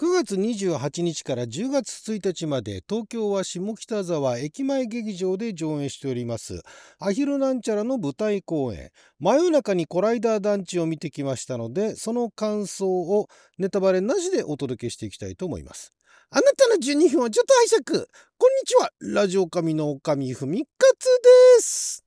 9月28日から10月1日まで東京は下北沢駅前劇場で上演しております。アヒルなんちゃらの舞台公演。真夜中にコライダー団地を見てきましたのでその感想をネタバレなしでお届けしていきたいと思います。あなたの12分をちょっと拝借。こんにちは。ラジオ神の神ふみかつです。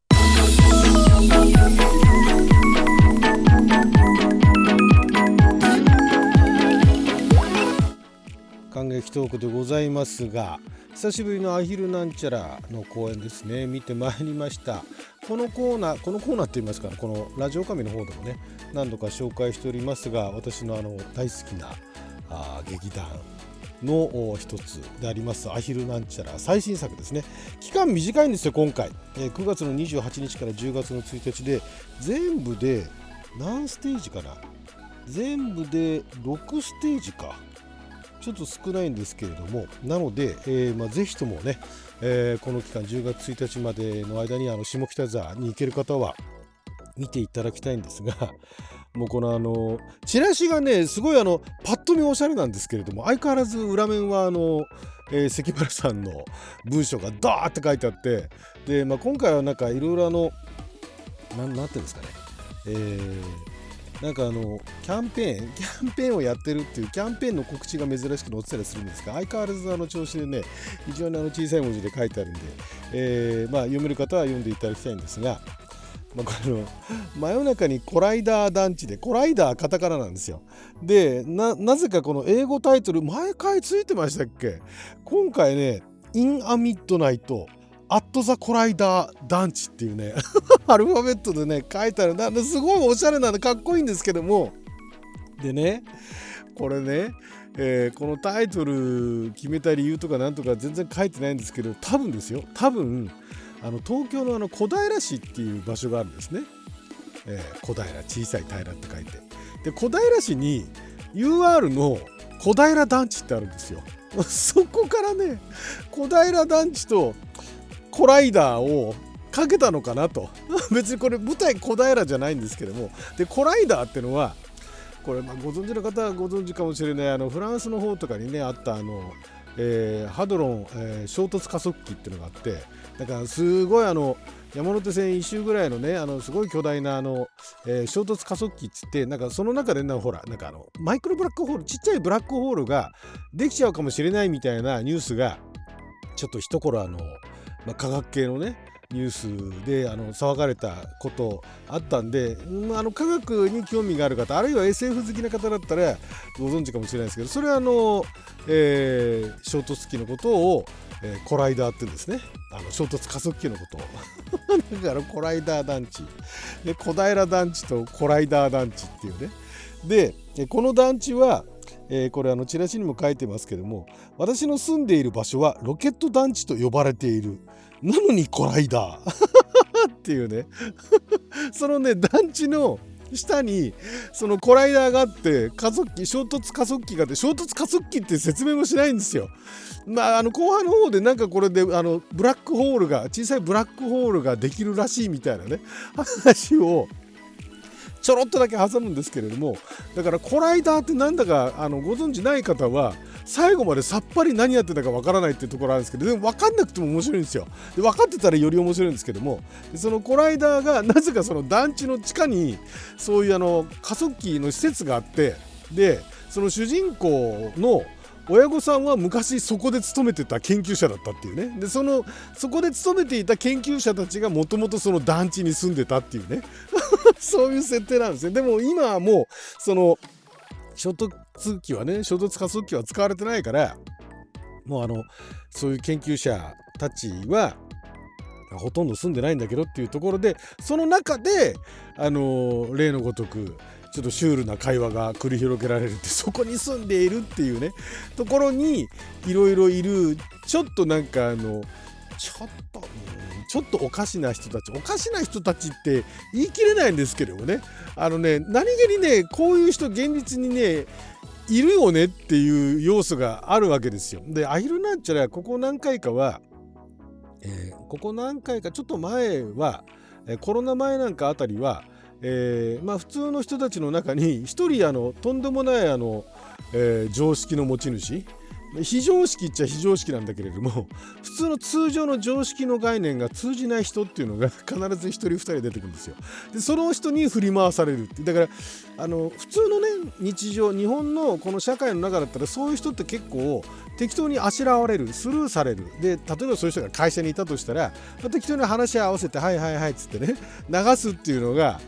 トークでございますが久しぶりのアヒルなんちゃらの公演ですね。見てまいりました。このコーナーこのコーナーって言いますかこのラジオ神の方でもね何度か紹介しておりますが私のあの大好きなあ劇団の一つでありますアヒルなんちゃら。最新作ですね。期間短いんですよ今回、え、9月の28日から10月の1日で全部で何ステージかな。全部で6ステージか。ちょっと少ないんですけれどもなので、えーまあ、ぜひともね、えー、この期間10月1日までの間にあの下北沢に行ける方は見ていただきたいんですが もうこのあのチラシがねすごいあのパッと見おしゃれなんですけれども相変わらず裏面はあの、えー、関原さんの文章がダーって書いてあってで、まあ、今回はなんかいろいろあのなんなんていうんですかねえーなんかあのキャンペーン キャンペーンをやってるっていうキャンペーンの告知が珍しく載ってたりするんですが相変わらずあの調子でね非常にあの小さい文字で書いてあるんで、えー、まあ、読める方は読んでいただきたいんですが、まあ、この真夜中にコライダー団地でコライダーカタカナなんですよ。でなぜかこの英語タイトル毎回ついてましたっけ？今回ねインアミッドナイトアット・ザ・コライダー団地っていうね アルファベットでね書いてある。なんですごいおしゃれなんでかっこいいんですけども。でねこれね、えー、このタイトル決めた理由とかなんとか全然書いてないんですけど多分ですよ。多分あの東京のあの小平市っていう場所があるんですね、えー、小平小さい平って書いて。で小平市に UR の小平団地ってあるんですよ。そこからね小平団地とコライダーをかけたのかなと。別にこれ舞台小平じゃないんですけども。でコライダーってのはこれまご存知の方はご存知かもしれないあのフランスの方とかにねあったあの、えー、ハドロン、えー、衝突加速器っていうのがあってだからすごいあの山手線一周ぐらいのねあのすごい巨大なあの、えー、衝突加速器っつってなんかその中でなほらなんかあのマイクロブラックホールちっちゃいブラックホールができちゃうかもしれないみたいなニュースがちょっと一頃あのまあ、科学系のねニュースであの騒がれたことあったんで、うん、あの科学に興味がある方あるいは SF 好きな方だったらご存知かもしれないですけどそれはあの、えー、衝突機のことを、えー、コライダーって言うんですね。あの衝突加速器のことを。だからコライダー団地。で小平団地とコライダー団地っていうね。でこの団地はえー、これあのチラシにも書いてますけども私の住んでいる場所はロケット団地と呼ばれている。なのにコライダーっていうね。そのね団地の下にそのコライダーがあって加速器衝突加速器があって衝突加速器って説明もしないんですよ。まあ、あの後半の方でなんかこれであのブラックホールが小さいブラックホールができるらしいみたいなね話をちょろっとだけ挟むんですけれどもだからコライダーってなんだかあのご存知ない方は最後までさっぱり何やってたかわからないっていうところあるんですけどでも分かんなくても面白いんですよ。で分かってたらより面白いんですけどもそのコライダーがなぜかその団地の地下にそういうあの加速器の施設があってでその主人公の親御さんは昔そこで勤めてた研究者だったっていうね。でそのそこで勤めていた研究者たちがもともとその団地に住んでたっていうね。そういう設定なんですねでも今はもうその衝突機はね衝突加速器は使われてないからもうあのそういう研究者たちはほとんど住んでないんだけどっていうところでその中であの例のごとくちょっとシュールな会話が繰り広げられるってそこに住んでいるっていうねところにいろいろいるちょっとなんかあのちょっと、ちょっとおかしな人たちおかしな人たちって言い切れないんですけれどもねあのね何気にねこういう人現実にねいるよねっていう要素があるわけですよ。でアヒルなんちゃらここ何回かは、えー、ここ何回かちょっと前はコロナ前なんかあたりはえー、まあ、普通の人たちの中に一人あのとんでもないあの、えー、常識の持ち主。非常識っちゃ非常識なんだけれども普通の通常の常識の概念が通じない人っていうのが必ず1人2人出てくるんですよ。でその人に振り回されるってだからあの普通のね日常日本のこの社会の中だったらそういう人って結構適当にあしらわれるスルーされる。で例えばそういう人が会社にいたとしたら、適当に話し合わせてはいはいはいっつってね流すっていうのが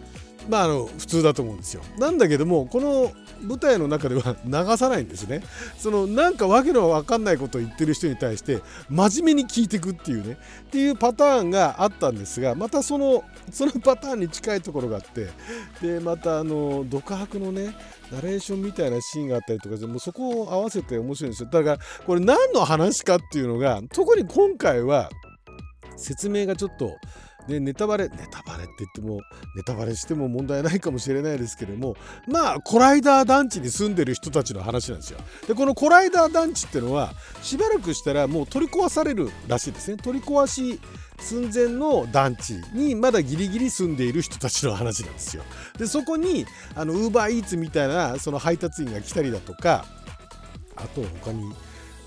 まあ、あの普通だと思うんですよ。なんだけどもこの舞台の中では 流さないんですね。そのなんかわけのわかんないことを言ってる人に対して真面目に聞いてくっていうねっていうパターンがあったんですがまたそのそのパターンに近いところがあってでまたあの独白のねナレーションみたいなシーンがあったりとかもそこを合わせて面白いんですよ。だからこれ何の話かっていうのが特に今回は説明がちょっとでネタバレネタバレって言ってもネタバレしても問題ないかもしれないですけどもまあコライダー団地に住んでる人たちの話なんですよ。でこのコライダー団地ってのはしばらくしたらもう取り壊されるらしいですね。取り壊し寸前の団地にまだギリギリ住んでいる人たちの話なんですよ。でそこにあのウーバーイーツみたいなその配達員が来たりだとかあと他に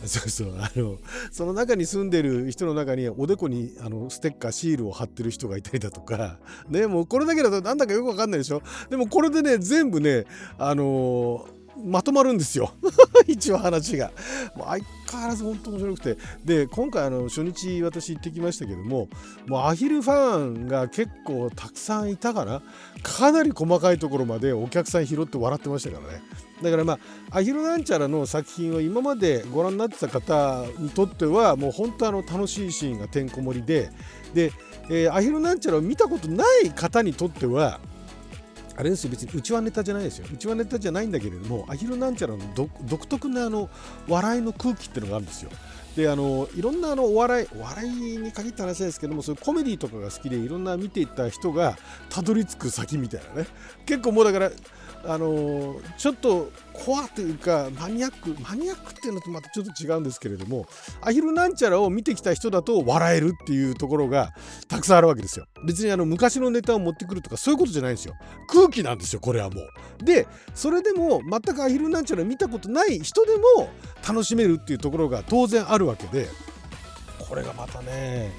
そうそうあのその中に住んでる人の中におでこにあのステッカーシールを貼ってる人がいたりだとか。ねもうこれだけだとなんだかよくわかんないでしょ。でもこれでね全部ねあのーまとまるんですよ。一応話が。もう相変わらず本当面白くて。で今回あの初日私行ってきましたけどももうアヒルファンが結構たくさんいたかなかなり細かいところまでお客さん拾って笑ってましたからね。だからまあアヒルなんちゃらの作品を今までご覧になってた方にとってはもう本当あの楽しいシーンがてんこ盛りで。で、えー、アヒルなんちゃらを見たことない方にとってはあれですよ別にうちはネタじゃないですよ。うちはネタじゃないんだけれどもアヒルなんちゃらの独特なあの笑いの空気っていうのがあるんですよ。であのいろんなあのお笑いお笑いに限った話ですけどもそういうコメディとかが好きでいろんな見ていった人がたどり着く先みたいなね。結構もうだからあのちょっとコアというかマニアックマニアックっていうのとまたちょっと違うんですけれどもアヒルなんちゃらを見てきた人だと笑えるっていうところがたくさんあるわけですよ。別にあの昔のネタを持ってくるとかそういうことじゃないんですよ。空気なんですよこれはもう。でそれでも全くアヒルなんちゃら見たことない人でも楽しめるっていうところが当然あるわけでこれがまたね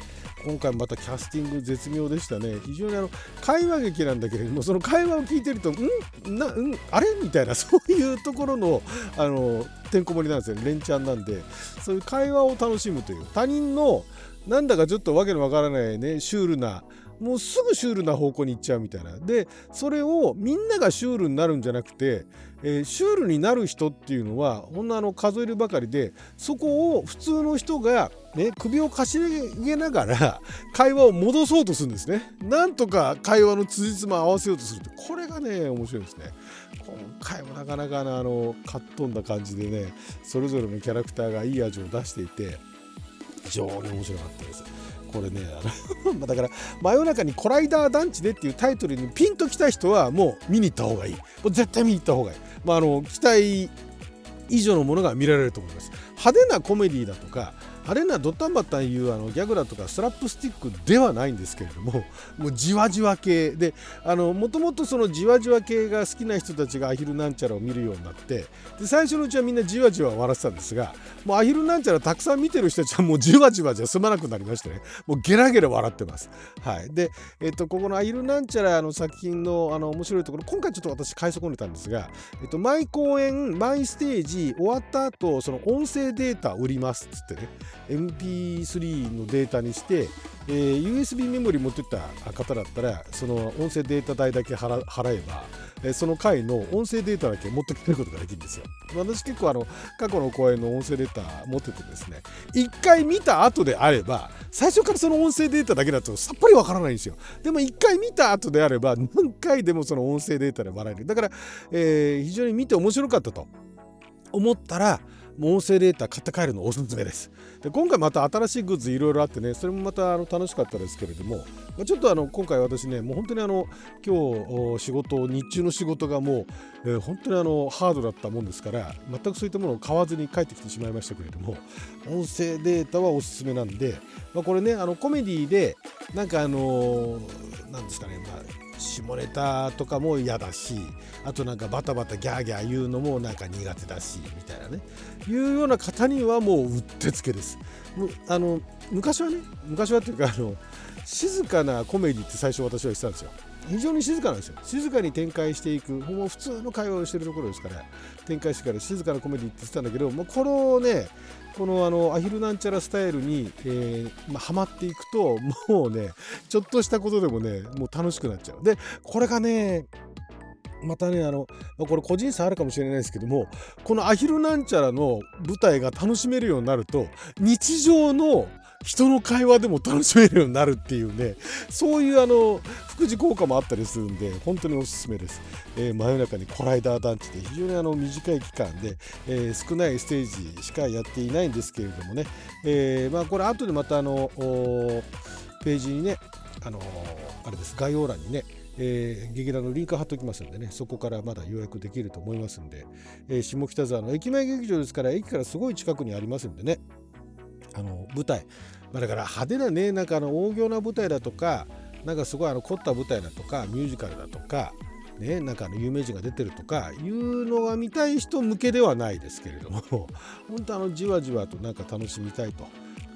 今回またキャスティング絶妙でしたね。非常にあの会話劇なんだけれどもその会話を聞いてるとん？な、ん？あれ？みたいなそういうところのあのてんこ盛りなんですよ連チャンなんで。そういう会話を楽しむという。他人のなんだかちょっとわけのわからないねシュールなもうすぐシュールな方向に行っちゃうみたいな。でそれをみんながシュールになるんじゃなくて、えー、シュールになる人っていうのはほんのあの数えるばかりでそこを普通の人が、ね、首をかしげながら会話を戻そうとするんですね。なんとか会話の辻褄合わせようとするってこれがね面白いですね。今回もなかなかのあのかっ飛んだ感じでねそれぞれのキャラクターがいい味を出していて非常に面白かったです。これねあの だから真夜中にコライダー団地でっていうタイトルにピンときた人はもう見に行った方がいい。もう絶対見に行った方がいい、まあ、あの期待以上のものが見られると思います。派手なコメディだとかあれなドタンバタンいうあのギャグだとかスラップスティックではないんですけれども もうじわじわ系でもともとそのじわじわ系が好きな人たちがアヒルなんちゃらを見るようになってで最初のうちはみんなじわじわ笑ってたんですがもうアヒルなんちゃらたくさん見てる人たちはもうじわじわじゃ済まなくなりましてねもうゲラゲラ笑ってます。はい、で、えっと、ここのアヒルなんちゃらの作品のあの面白いところ今回ちょっと私買い損ねたんですが、えっと、毎公演毎ステージ終わった後その音声データ売りますっつってね MP3 のデータにして、えー、USB メモリ持ってった方だったらその音声データ代だけ払えば、えー、その回の音声データだけ持ってくることができるんですよ。私結構あの過去の公演の音声データ持っててですね一回見た後であれば最初からその音声データだけだとさっぱりわからないんですよ。でも一回見た後であれば何回でもその音声データで笑える。だから、えー、非常に見て面白かったと思ったら音声データ買って帰るのおすすめです。で今回また新しいグッズいろいろあってねそれもまたあの楽しかったですけれども、まあ、ちょっとあの今回私ねもう本当にあの今日仕事日中の仕事がもう、えー、本当にあのハードだったもんですから全くそういったものを買わずに帰ってきてしまいましたけれども音声データはおすすめなんで、まあ、これねあのコメディでなんかあのー、なんですかね、まあ下ネタとかも嫌だしあとなんかバタバタギャーギャー言うのもなんか苦手だしみたいなね。いうような方にはもううってつけです。あの昔はね昔はっていうかあの静かなコメディって最初私は言ってたんですよ。非常に静かなんですよ。静かに展開していく。もう普通の会話をしてるところですから。展開してから静かなコメディって言ってたんだけどもうこのねこのあのアヒルなんちゃらスタイルに、えーまあ、ハマっていくともうねちょっとしたことでもねもう楽しくなっちゃう。でこれがねまたねあのこれ個人差あるかもしれないですけどもこのアヒルなんちゃらの舞台が楽しめるようになると日常の人の会話でも楽しめるようになるっていうね。そういうあの副次効果もあったりするんで本当におすすめです、えー、真夜中にコライダー団地で非常にあの短い期間で、えー、少ないステージしかやっていないんですけれどもね、えー、まあこれ後でまたあのページにねあのあれです概要欄にねえー、劇団のリンク貼っておきますんでねそこからまだ予約できると思いますんで、えー、下北沢の駅前劇場ですから駅からすごい近くにありますんでね。あの舞台、まあ、だから派手なねなんかあの大行な舞台だとかなんかすごいあの凝った舞台だとかミュージカルだとかね、なんかあの有名人が出てるとかいうのが見たい人向けではないですけれども 本当あのじわじわとなんか楽しみたいと。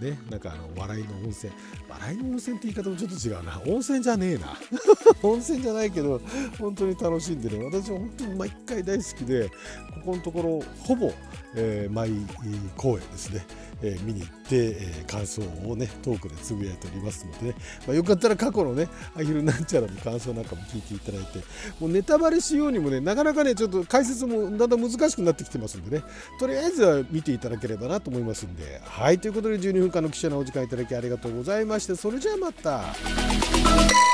ね、なんかあの笑いの温泉。笑いの温泉って言い方もちょっと違うな。温泉じゃねえな。温泉じゃないけど本当に楽しんでね私は本当に毎回大好きでここのところほぼ、えー、毎公演ですね。え、見に行って、え、感想をねトークでつぶやいておりますのでね、まあ、よかったら過去のねアヒルなんちゃらの感想なんかも聞いていただいてもうネタバレしようにもねなかなかねちょっと解説もだんだん難しくなってきてますんでね。とりあえずは見ていただければなと思いますんで。はいということで12分間の記者のお時間いただきありがとうございまして。それじゃあまた。